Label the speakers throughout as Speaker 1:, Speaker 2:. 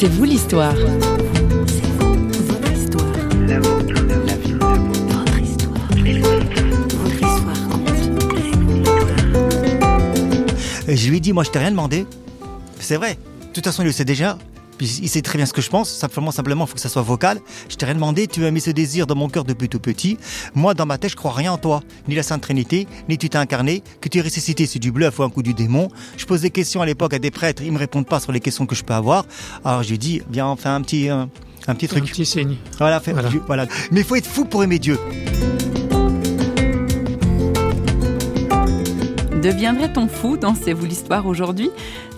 Speaker 1: C'est vous l'histoire.
Speaker 2: Je lui ai dit, moi je t'ai rien demandé. C'est vrai. De toute façon, il le sait déjà. Puis il sait très bien ce que je pense. Simplement, simplement, il faut que ça soit vocal. Je t'ai rien demandé. Tu as mis ce désir dans mon cœur depuis tout petit. Moi, dans ma tête, je crois rien en toi. Ni la Sainte Trinité, ni tu t'es incarné. Que tu es ressuscité, c'est du bluff ou un coup du démon. Je pose des questions à l'époque à des prêtres. Ils me répondent pas sur les questions que je peux avoir. Alors je lui dis, viens, on fait un petit, un, un petit truc.
Speaker 3: Un petit signe.
Speaker 2: Voilà, fait, voilà. voilà. Mais il faut être fou pour aimer Dieu.
Speaker 1: Deviendrait-on fou dans vous l'histoire aujourd'hui?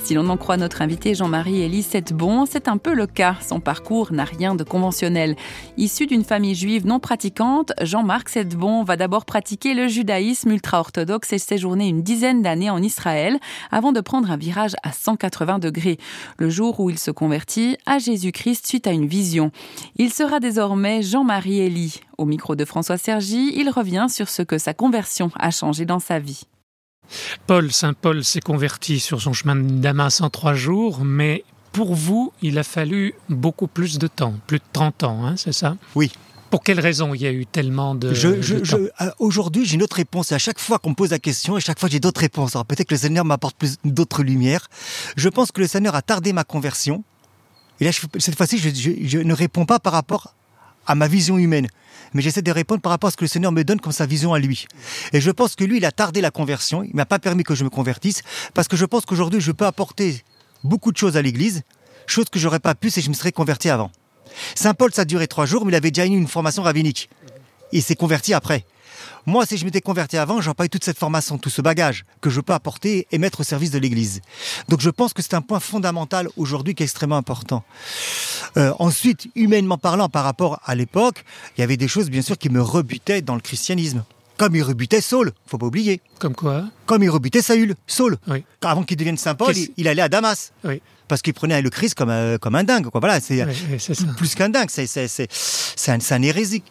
Speaker 1: Si l'on en croit notre invité Jean-Marie Elie Bon, c'est un peu le cas. Son parcours n'a rien de conventionnel. Issu d'une famille juive non pratiquante, Jean-Marc Setbon va d'abord pratiquer le judaïsme ultra-orthodoxe et séjourner une dizaine d'années en Israël avant de prendre un virage à 180 degrés. Le jour où il se convertit à Jésus-Christ suite à une vision. Il sera désormais Jean-Marie Elie. Au micro de François Sergi, il revient sur ce que sa conversion a changé dans sa vie.
Speaker 3: Paul, Saint Paul s'est converti sur son chemin de Damas en trois jours, mais pour vous, il a fallu beaucoup plus de temps, plus de 30 ans, hein, c'est ça?
Speaker 2: Oui.
Speaker 3: Pour quelle raison il y a eu tellement de,
Speaker 2: je,
Speaker 3: je,
Speaker 2: je, euh, Aujourd'hui, j'ai une autre réponse. Et à chaque fois qu'on me pose la question, et chaque fois j'ai d'autres réponses. Alors peut-être que le Seigneur m'apporte plus d'autres lumières. Je pense que le Seigneur a tardé ma conversion. Et là, cette fois-ci, je, ne réponds pas par rapport à ma vision humaine mais j'essaie de répondre par rapport à ce que le Seigneur me donne comme sa vision à lui. Et je pense que lui, il a tardé la conversion, il m'a pas permis que je me convertisse, parce que je pense qu'aujourd'hui, je peux apporter beaucoup de choses à l'Église, choses que j'aurais pas pu si je me serais converti avant. Saint Paul, ça a duré trois jours, mais il avait déjà eu une formation rabbinique. Il s'est converti après. Moi, si je m'étais converti avant, j'aurais pas eu toute cette formation, tout ce bagage que je peux apporter et mettre au service de l'Église. Donc je pense que c'est un point fondamental aujourd'hui qui est extrêmement important. Euh, ensuite, humainement parlant, par rapport à l'époque, il y avait des choses bien sûr qui me rebutaient dans le christianisme. Comme il rebutait Saul, faut pas oublier.
Speaker 3: Comme quoi
Speaker 2: Comme il rebutait Saül, Saul. Oui. Avant qu'il devienne Saint Paul, il, allait à Damas.
Speaker 3: Oui.
Speaker 2: Parce qu'il prenait le Christ comme, euh, comme un dingue. Quoi. Voilà, c'est plus qu'un dingue, c'est un, un hérésique.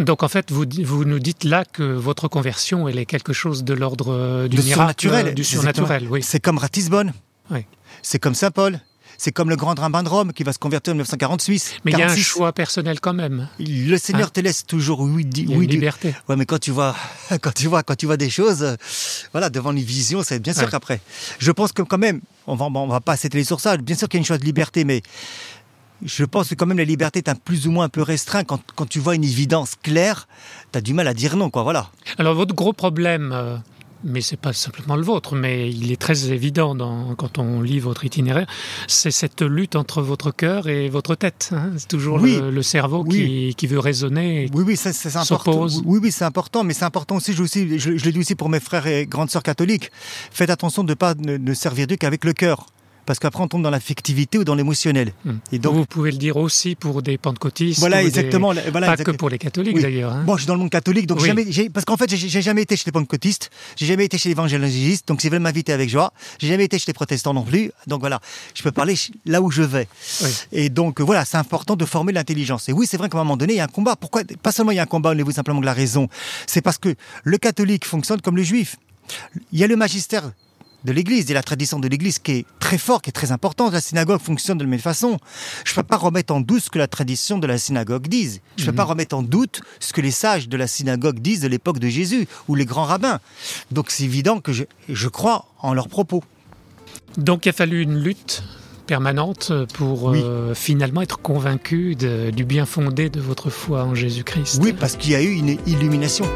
Speaker 3: Donc en fait, vous, vous nous dites là que votre conversion, elle est quelque chose de l'ordre euh, du miracle,
Speaker 2: surnaturel.
Speaker 3: du surnaturel. Oui.
Speaker 2: C'est comme Ratisbonne.
Speaker 3: Oui.
Speaker 2: C'est comme Saint Paul. C'est comme le grand rabbin de Rome qui va se convertir en 1948.
Speaker 3: Mais il y a un choix personnel quand même.
Speaker 2: Le Seigneur hein te laisse toujours oui,
Speaker 3: il y a une liberté.
Speaker 2: Ouais, mais quand tu vois, quand tu vois, quand tu vois des choses, euh, voilà, devant une vision, c'est bien sûr qu'après. Je pense que quand même, on va, on va pas s'étaler sur ça. Bien sûr qu'il y a une chose de liberté, mais je pense que quand même la liberté est un plus ou moins un peu restreint. Quand, quand tu vois une évidence claire, tu as du mal à dire non, quoi, voilà.
Speaker 3: Alors votre gros problème, mais c'est pas simplement le vôtre, mais il est très évident dans, quand on lit votre itinéraire, c'est cette lutte entre votre cœur et votre tête. Hein. c'est toujours le, cerveau qui, qui, veut raisonner.
Speaker 2: Oui, oui, c'est important. Oui, oui, c'est important, mais c'est important aussi. Je, aussi, je, je, le dis aussi pour mes frères et grandes sœurs catholiques. Faites attention de ne pas ne, ne servir Dieu qu'avec le cœur parce qu'après on tombe dans l'affectivité ou dans l'émotionnel.
Speaker 3: Hmm. Et donc vous pouvez le dire aussi pour des pentecôtistes.
Speaker 2: Voilà exactement.
Speaker 3: Voilà, pas que pour les catholiques d'ailleurs. Hein.
Speaker 2: Bon, je suis dans le monde catholique, donc jamais, parce qu'en fait j'ai jamais été chez les pentecôtistes, j'ai jamais été chez les évangélistes, donc s'ils veulent m'inviter avec joie, j'ai jamais été chez les protestants non plus, donc voilà, je peux parler là où je vais. Et donc voilà, c'est important de former l'intelligence. Et oui, c'est vrai qu'à un moment donné il y a un combat. Pourquoi Pas seulement il y a un combat au niveau simplement de la raison, c'est parce que le catholique fonctionne comme le juif. Il y a le magistère de l'Église et la tradition de l'Église qui est très forte, qui est très importante. La synagogue fonctionne de la même façon. Je ne peux pas remettre en doute ce que la tradition de la synagogue dise. Je ne peux pas mhm. remettre en doute ce que les sages de la synagogue disent de l'époque de Jésus ou les grands rabbins. Donc c'est évident que je, crois en leurs propos.
Speaker 3: Donc il a fallu une lutte permanente pour euh, finalement être convaincu du bien fondé de votre foi en Jésus-Christ.
Speaker 2: Oui, parce qu'il y a eu une illumination.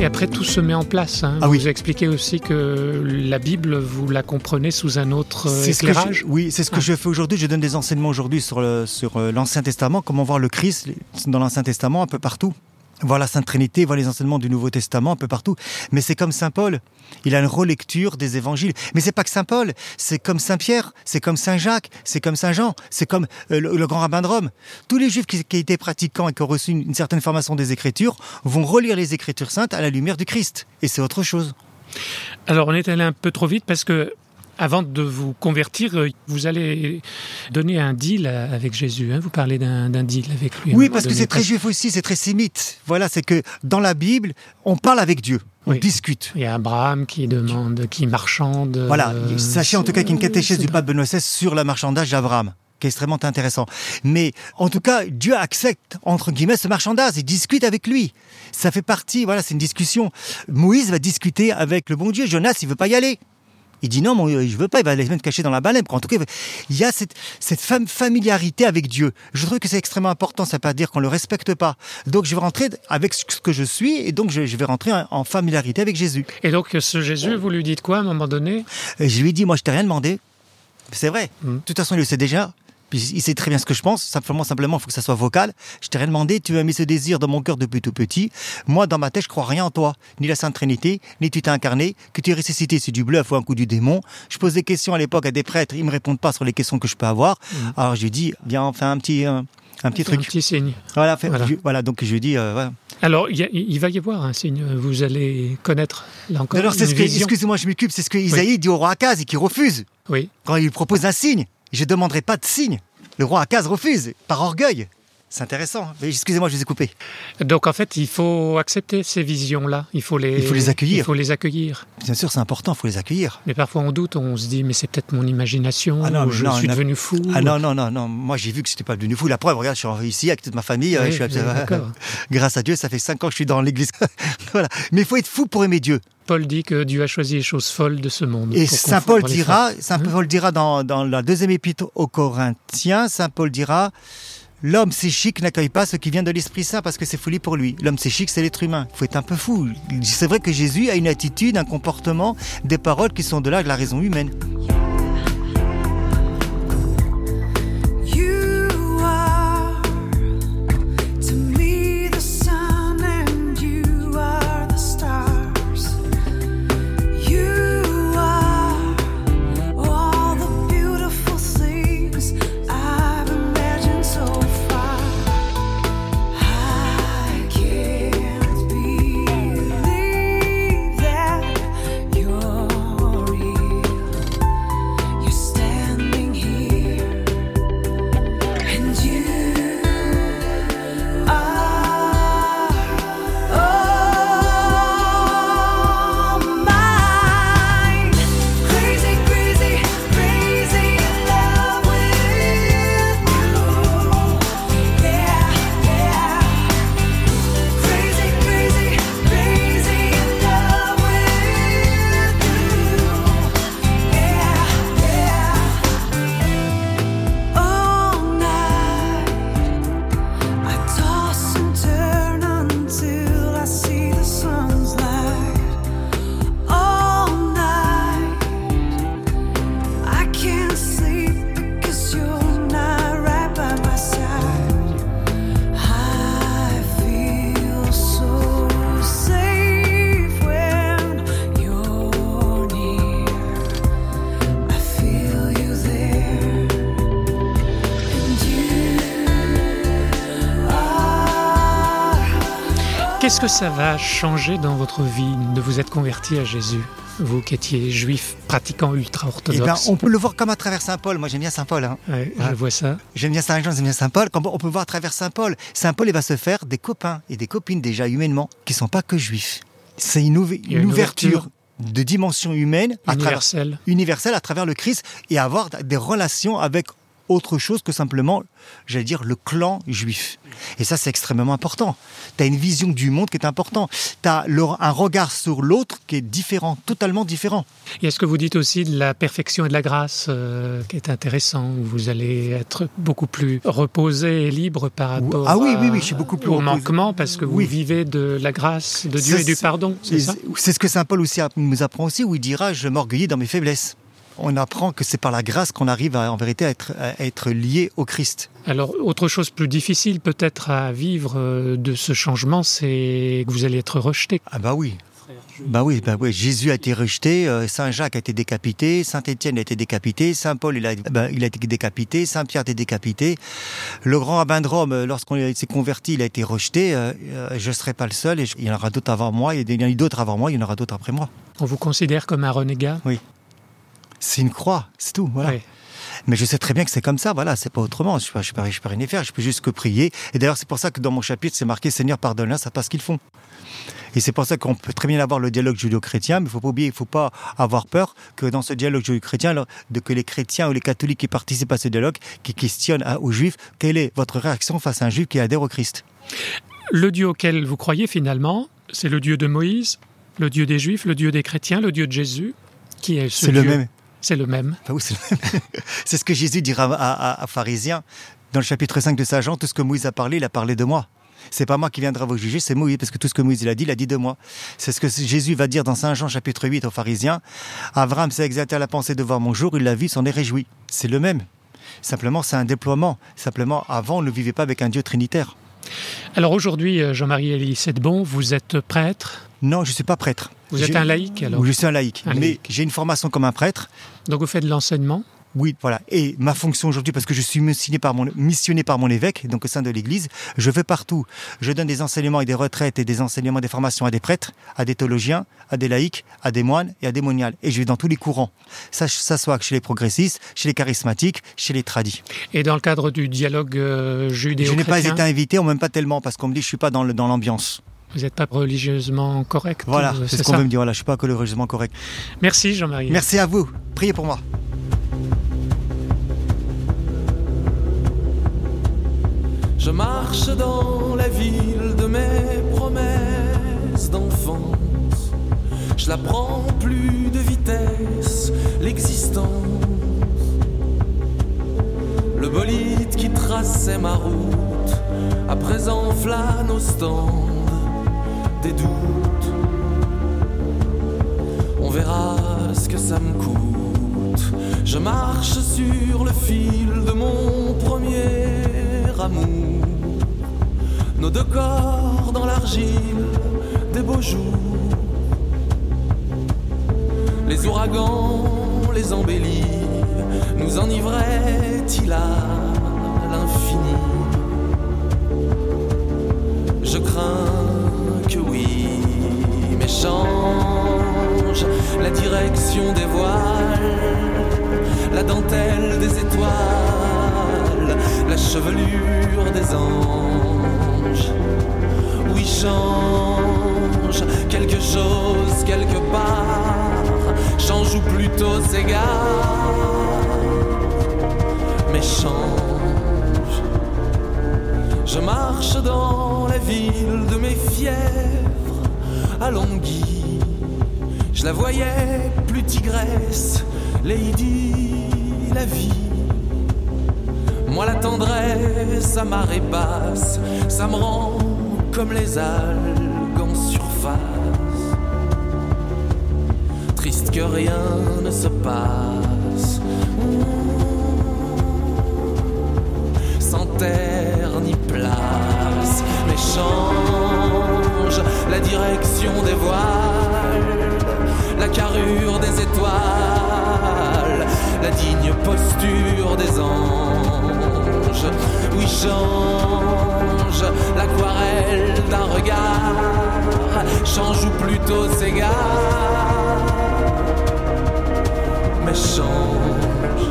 Speaker 3: Et après, tout se met en place. Hein. Ah vous expliquez aussi que la Bible, vous la comprenez sous un autre éclairage.
Speaker 2: oui, c'est ce que ah. je fais aujourd'hui. Je donne des enseignements aujourd'hui sur euh, l'Ancien Testament, comment voir le Christ dans l'Ancien Testament un peu partout voir la Sainte Trinité, voir les enseignements du Nouveau Testament un peu partout. Mais c'est comme Saint Paul, il a une relecture des évangiles. Mais c'est pas que Saint Paul, c'est comme Saint Pierre, c'est comme Saint Jacques, c'est comme Saint Jean, c'est comme euh, le, grand rabbin de Rome. Tous les juifs qui, étaient pratiquants et qui ont reçu une, certaine formation des Écritures vont relire les Écritures saintes à la lumière du Christ. Et c'est autre chose.
Speaker 3: Alors on est allé un peu trop vite parce que Avant de vous convertir, euh, vous allez donner un deal avec Jésus. Hein. vous parlez d'un deal avec lui.
Speaker 2: Oui, parce que c'est très juif aussi, c'est très sémite. Voilà, c'est que dans la Bible, on parle avec Dieu. On discute.
Speaker 3: Il y a Abraham qui demande, qui marchande.
Speaker 2: Voilà, euh, sachez en tout cas qu'il y a une catéchèse du pape Benoît XVI sur le marchandage d'Abraham qui est extrêmement intéressant. Mais en tout cas, Dieu accepte, entre guillemets, ce marchandage. Il discute avec lui. Ça fait partie, voilà, c'est une discussion. Moïse va discuter avec le bon Dieu. Jonas, il veut pas y aller. Il dit non, je je veux pas, il va aller se cacher dans la baleine. En tout cas, il y a cette, cette familiarité avec Dieu. Je trouve que c'est extrêmement important, ça ne veut pas dire qu'on le respecte pas. Donc je vais rentrer avec ce que je suis et donc je, vais rentrer en familiarité avec Jésus.
Speaker 3: Et donc ce Jésus, vous lui dites quoi à un moment donné?
Speaker 2: Je lui dis, moi je t'ai rien demandé. C'est vrai. Hmm. De toute façon, il le sait déjà il sait très bien ce que je pense. Simplement, simplement, il faut que ça soit vocal. Je t'ai rien demandé. Tu as mis ce désir dans mon cœur depuis tout petit. Moi, dans ma tête, je crois rien en toi. Ni la Sainte Trinité, ni tu t'es incarné. Que tu es ressuscité, c'est du bluff ou un coup du démon. Je pose des questions à l'époque à des prêtres. Ils me répondent pas sur les questions que je peux avoir. Mmh. Alors, je lui dis, viens, on fait un petit, un, petit truc. Un
Speaker 3: petit signe.
Speaker 2: Voilà, voilà. donc je lui dis, euh,
Speaker 3: Alors, il, va y avoir un signe. Vous allez connaître, là encore,
Speaker 2: Alors, c'est ce que, excusez-moi, je m'occupe, c'est ce que Isaïe dit au roi Akaz et qui refuse.
Speaker 3: Oui.
Speaker 2: Quand il propose un signe. Je demanderai pas de signe. Le roi Akaz refuse, par orgueil. C'est intéressant. Excusez-moi, je vous ai coupé.
Speaker 3: Donc en fait, il faut accepter ces visions-là. Il faut les,
Speaker 2: il faut les accueillir.
Speaker 3: Il faut les accueillir.
Speaker 2: Bien sûr, c'est important, il faut les accueillir.
Speaker 3: Mais parfois on doute, on se dit, mais c'est peut-être mon imagination, ah non, je suis devenu fou.
Speaker 2: Ah non, non, non, non. Moi j'ai vu que c'était pas devenu fou. La preuve, regarde, je suis ici avec toute ma famille. je suis Grâce à Dieu, ça fait cinq ans que je suis dans l'église. voilà. Mais il faut être fou pour aimer Dieu.
Speaker 3: Paul dit que Dieu a choisi les choses folles de ce monde.
Speaker 2: Et Saint Paul dira, Saint hein Paul dira dans, dans la deuxième épître aux Corinthiens, Saint Paul dira, L'homme psychique n'accueille pas ce qui vient de l'Esprit Saint parce que c'est folie pour lui. L'homme psychique, c'est l'être humain. Il faut être un peu fou. C'est vrai que Jésus a une attitude, un comportement, des paroles qui sont de là de la raison humaine.
Speaker 3: Qu'est-ce que ça va changer dans votre vie de vous être converti à Jésus vous qui étiez juif pratiquant ultra-orthodoxe
Speaker 2: eh ben, On peut le voir comme à travers Saint Paul. Moi, j'aime bien Saint Paul. Hein.
Speaker 3: je vois ça.
Speaker 2: J'aime bien Saint Jean, j'aime bien Saint Paul. On peut voir à travers Saint Paul. Saint Paul, il va se faire des copains et des copines, déjà humainement, qui ne sont pas que juifs. C'est une, ouverture de dimension humaine,
Speaker 3: universelle.
Speaker 2: universelle à travers le Christ et avoir des relations avec autre chose que simplement, j'allais dire, le clan juif. Et ça, c'est extrêmement important. Tu as une vision du monde qui est importante. Tu as un regard sur l'autre qui est différent, totalement différent.
Speaker 3: Et est-ce que vous dites aussi de la perfection et de la grâce euh, qui est intéressant Vous allez être beaucoup plus reposé et libre par rapport
Speaker 2: ah oui, oui, oui, je suis beaucoup plus
Speaker 3: au manquement parce que vous vivez de la grâce de Dieu et du pardon. C'est ça?
Speaker 2: C'est ce que Saint Paul aussi nous apprend aussi, où il dira Je m'orgueillis dans mes faiblesses on apprend que c'est par la grâce qu'on arrive en vérité à être, lié au Christ.
Speaker 3: Alors, autre chose plus difficile peut-être à vivre euh, de ce changement, c'est que vous allez être rejeté.
Speaker 2: Ah bah oui. Bah oui, bah oui, Jésus a été rejeté, euh, Saint Jacques a été décapité, Saint Étienne a été décapité, Saint Paul il a, bah, il a été décapité, Saint Pierre a été décapité. Le grand rabbin de Rome, euh, lorsqu'on s'est converti, il a été rejeté. je ne serai pas le seul, et il y en aura d'autres avant moi, il y en a d'autres avant moi, il y en aura d'autres après moi.
Speaker 3: On vous considère comme un renégat?
Speaker 2: Oui. C'est une croix, c'est tout. Voilà. Mais je sais très bien que c'est comme ça, voilà, c'est pas autrement. Je ne peux, pas, je rien y faire, je peux juste que prier. Et d'ailleurs, c'est pour ça que dans mon chapitre, c'est marqué Seigneur, pardonne-leur, ça passe ce qu'ils font. Et c'est pour ça qu'on peut très bien avoir le dialogue judéo-chrétien, mais il faut pas oublier, il faut pas avoir peur que dans ce dialogue judéo-chrétien, que les chrétiens ou les catholiques qui participent à ce dialogue, qui questionnent aux juifs, quelle est votre réaction face à un juif qui adhère au Christ?
Speaker 3: Le Dieu auquel vous croyez finalement, c'est le Dieu de Moïse, le Dieu des Juifs, le Dieu des chrétiens, le Dieu de Jésus, qui est ce
Speaker 2: C'est
Speaker 3: le
Speaker 2: même.
Speaker 3: C'est le même.
Speaker 2: c'est ce que Jésus dira à, pharisiens. Dans le chapitre 5 de Saint Jean, tout ce que Moïse a parlé, il a parlé de moi. C'est pas moi qui viendra vous juger, c'est Moïse, parce que tout ce que Moïse a dit, il a dit de moi. C'est ce que Jésus va dire dans Saint Jean chapitre 8 aux pharisiens. Abraham s'est exalté à la pensée de voir mon jour, il l'a vu, s'en est réjoui. C'est le même. Simplement, c'est un déploiement. Simplement, avant, on ne vivait pas avec un Dieu trinitaire.
Speaker 3: Alors aujourd'hui, euh, Jean-Marie Elie bon, vous êtes prêtre
Speaker 2: Non, je ne suis pas prêtre.
Speaker 3: Vous êtes un laïc alors
Speaker 2: Je suis un laïc, mais j'ai une formation comme un prêtre.
Speaker 3: Donc vous faites de l'enseignement
Speaker 2: oui, voilà. Et ma fonction aujourd'hui, parce que je suis missionné par mon, missionné par mon évêque, donc au sein de l'Église, je vais partout. Je donne des enseignements et des retraites et des enseignements, des formations à des prêtres, à des théologiens, à des laïcs, à des moines et à des moniales. Et je vais dans tous les courants. Ça, ça soit chez les progressistes, chez les charismatiques, chez les tradis.
Speaker 3: Et dans le cadre du dialogue euh, judéo-chrétien
Speaker 2: Je n'ai pas été invité, ou même pas tellement, parce qu'on me dit que je suis pas dans l'ambiance.
Speaker 3: Vous n'êtes pas religieusement correct.
Speaker 2: Voilà, euh, c'est ce qu'on veut me dire. Voilà, je suis pas religieusement correct.
Speaker 3: Merci Jean-Marie.
Speaker 2: Merci à vous. Priez pour moi.
Speaker 4: Je marche dans la ville de mes promesses d'enfance. Je la prends plus de vitesse, l'existence. Le bolide qui traçait ma route, à présent flâne au stand des doutes. On verra ce que ça me coûte. Je marche sur le fil de mon premier amour. Nos deux corps dans l'argile des beaux jours. Les ouragans, les embellis, nous enivraient-ils à l'infini? Je crains que oui, mais change la direction des voiles, la dentelle des étoiles, la chevelure des anges. Oui, change quelque chose quelque part, change ou plutôt s'égare, mais change. Je marche dans la ville de mes fièvres à. Je la voyais plus tigresse, Lady, la vie. Moi la tendresse à marée basse, ça me rend comme les algues en surface. Triste que rien ne se passe. Sans terre ni place, mais change la direction des voiles, la carrure des étoiles, la digne posture des anges. Oui, change l'aquarelle d'un regard, change ou plutôt s'égare, mais change.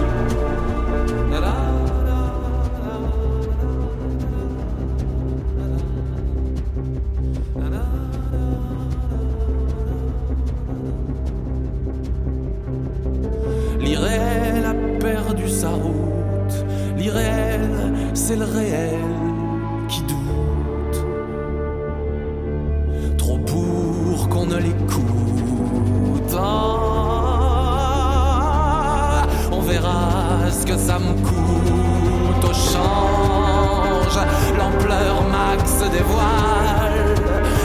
Speaker 4: Que ça me coûte au change. L'ampleur max des voiles,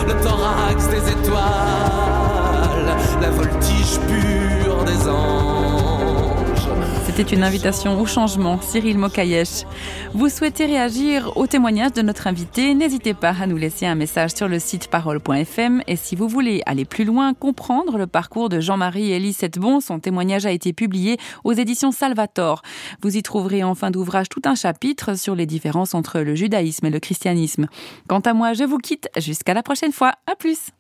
Speaker 4: le thorax des étoiles, la voltige pure des anges.
Speaker 1: C'était une invitation au changement, Cyril Mokayesh. Vous souhaitez réagir au témoignage de notre invité N'hésitez pas à nous laisser un message sur le site parole.fm. Et si vous voulez aller plus loin, comprendre le parcours de Jean-Marie Elie Bon, son témoignage a été publié aux éditions Salvator. Vous y trouverez en fin d'ouvrage tout un chapitre sur les différences entre le judaïsme et le christianisme. Quant à moi, je vous quitte jusqu'à la prochaine fois. À plus!